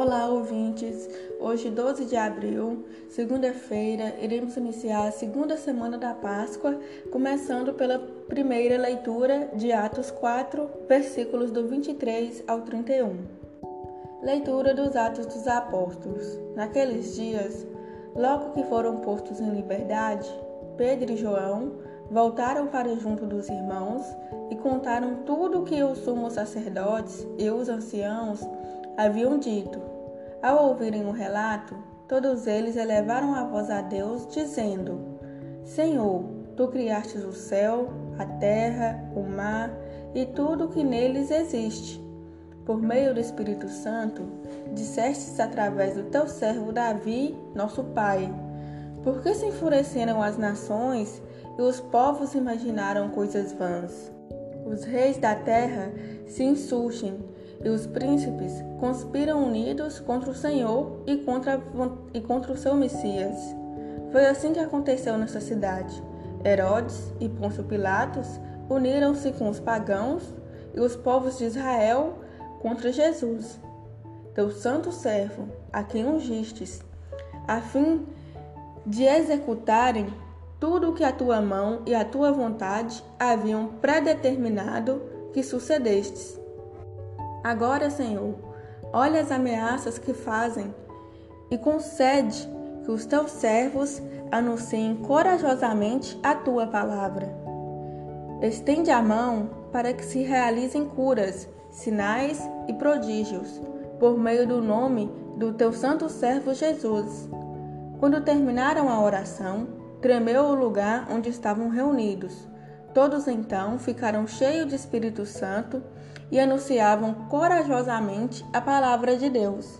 Olá, ouvintes! Hoje, 12 de abril, segunda-feira, iremos iniciar a segunda semana da Páscoa, começando pela primeira leitura de Atos 4, versículos do 23 ao 31. Leitura dos Atos dos Apóstolos. Naqueles dias, logo que foram postos em liberdade, Pedro e João voltaram para junto dos irmãos e contaram tudo o que os sumos sacerdotes e os anciãos haviam dito. Ao ouvirem o relato, todos eles elevaram a voz a Deus, dizendo: Senhor, tu criastes o céu, a terra, o mar e tudo o que neles existe. Por meio do Espírito Santo, dissestes através do teu servo Davi, nosso pai. Por que se enfureceram as nações e os povos imaginaram coisas vãs? Os reis da terra se insurgem e os príncipes conspiram unidos contra o Senhor e contra, e contra o seu Messias. Foi assim que aconteceu nessa cidade. Herodes e Pôncio Pilatos uniram-se com os pagãos e os povos de Israel contra Jesus, teu santo servo, a quem ungistes, a fim de executarem tudo o que a tua mão e a tua vontade haviam predeterminado que sucedestes. Agora, Senhor, olha as ameaças que fazem e concede que os teus servos anunciem corajosamente a tua palavra. Estende a mão para que se realizem curas, sinais e prodígios, por meio do nome do teu santo servo Jesus. Quando terminaram a oração, tremeu o lugar onde estavam reunidos. Todos então ficaram cheios de Espírito Santo e anunciavam corajosamente a palavra de Deus.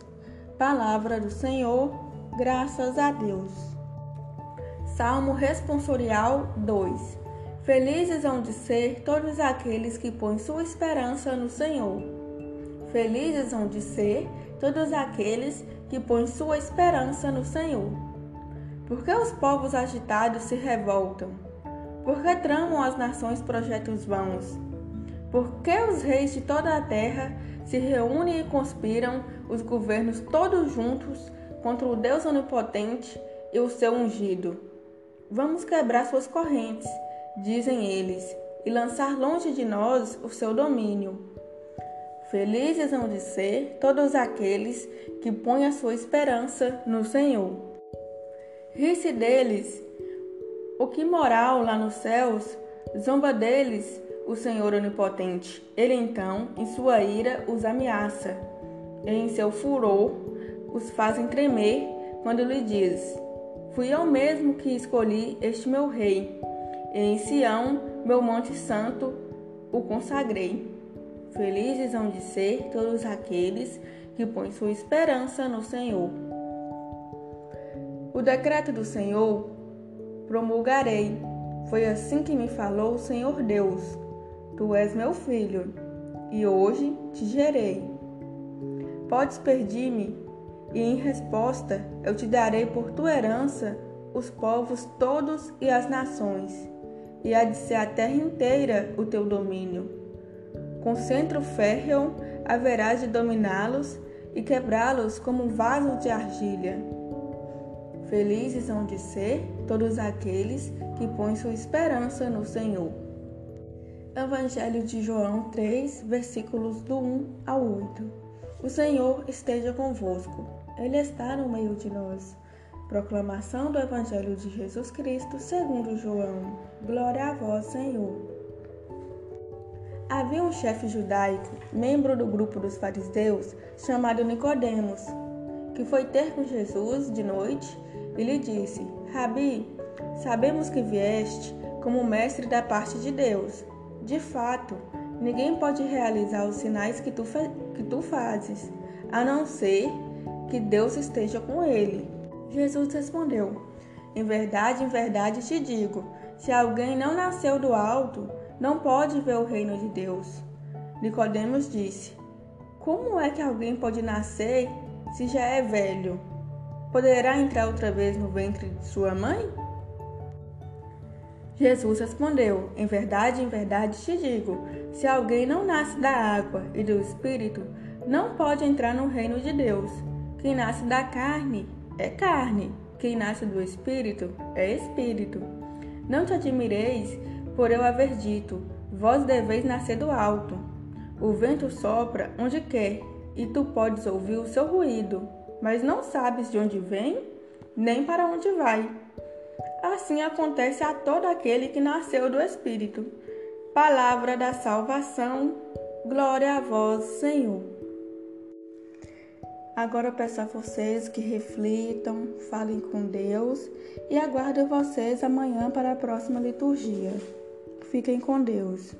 Palavra do Senhor, graças a Deus. Salmo Responsorial 2 Felizes hão de ser todos aqueles que põem sua esperança no Senhor. Felizes hão de ser todos aqueles que põem sua esperança no Senhor. Por que os povos agitados se revoltam? Por que tramam as nações projetos vãos? Por que os reis de toda a terra se reúnem e conspiram, os governos todos juntos, contra o Deus onipotente e o seu ungido? Vamos quebrar suas correntes, dizem eles, e lançar longe de nós o seu domínio. Felizes hão de ser todos aqueles que põem a sua esperança no Senhor. Ri-se deles o que moral lá nos céus, zomba deles o Senhor Onipotente. Ele então, em sua ira, os ameaça, e em seu furor os fazem tremer quando lhe diz: Fui eu mesmo que escolhi este meu rei, e em Sião, meu monte santo, o consagrei. Felizes hão de ser todos aqueles que põem sua esperança no Senhor. O decreto do Senhor promulgarei. Foi assim que me falou o Senhor Deus Tu és meu filho, e hoje te gerei. Podes pedir-me, e em resposta eu te darei por tua herança os povos todos e as nações, e há de ser a terra inteira o teu domínio. Com centro férreo haverás de dominá-los e quebrá-los como um vaso de argilha. Felizes hão de ser todos aqueles que põem sua esperança no Senhor. Evangelho de João 3, versículos do 1 ao 8. O Senhor esteja convosco. Ele está no meio de nós. Proclamação do Evangelho de Jesus Cristo, segundo João. Glória a vós, Senhor. Havia um chefe judaico, membro do grupo dos fariseus, chamado Nicodemos, que foi ter com Jesus de noite e lhe disse: Rabi, sabemos que vieste como mestre da parte de Deus de fato, ninguém pode realizar os sinais que tu, que tu fazes, a não ser que Deus esteja com ele. Jesus respondeu: Em verdade, em verdade te digo: se alguém não nasceu do alto, não pode ver o reino de Deus. Nicodemos disse: Como é que alguém pode nascer se já é velho? Poderá entrar outra vez no ventre de sua mãe? Jesus respondeu: Em verdade, em verdade te digo: se alguém não nasce da água e do espírito, não pode entrar no reino de Deus. Quem nasce da carne é carne, quem nasce do espírito é espírito. Não te admireis por eu haver dito: Vós deveis nascer do alto. O vento sopra onde quer, e tu podes ouvir o seu ruído, mas não sabes de onde vem, nem para onde vai. Assim acontece a todo aquele que nasceu do Espírito. Palavra da salvação, glória a vós, Senhor. Agora eu peço a vocês que reflitam, falem com Deus e aguardo vocês amanhã para a próxima liturgia. Fiquem com Deus.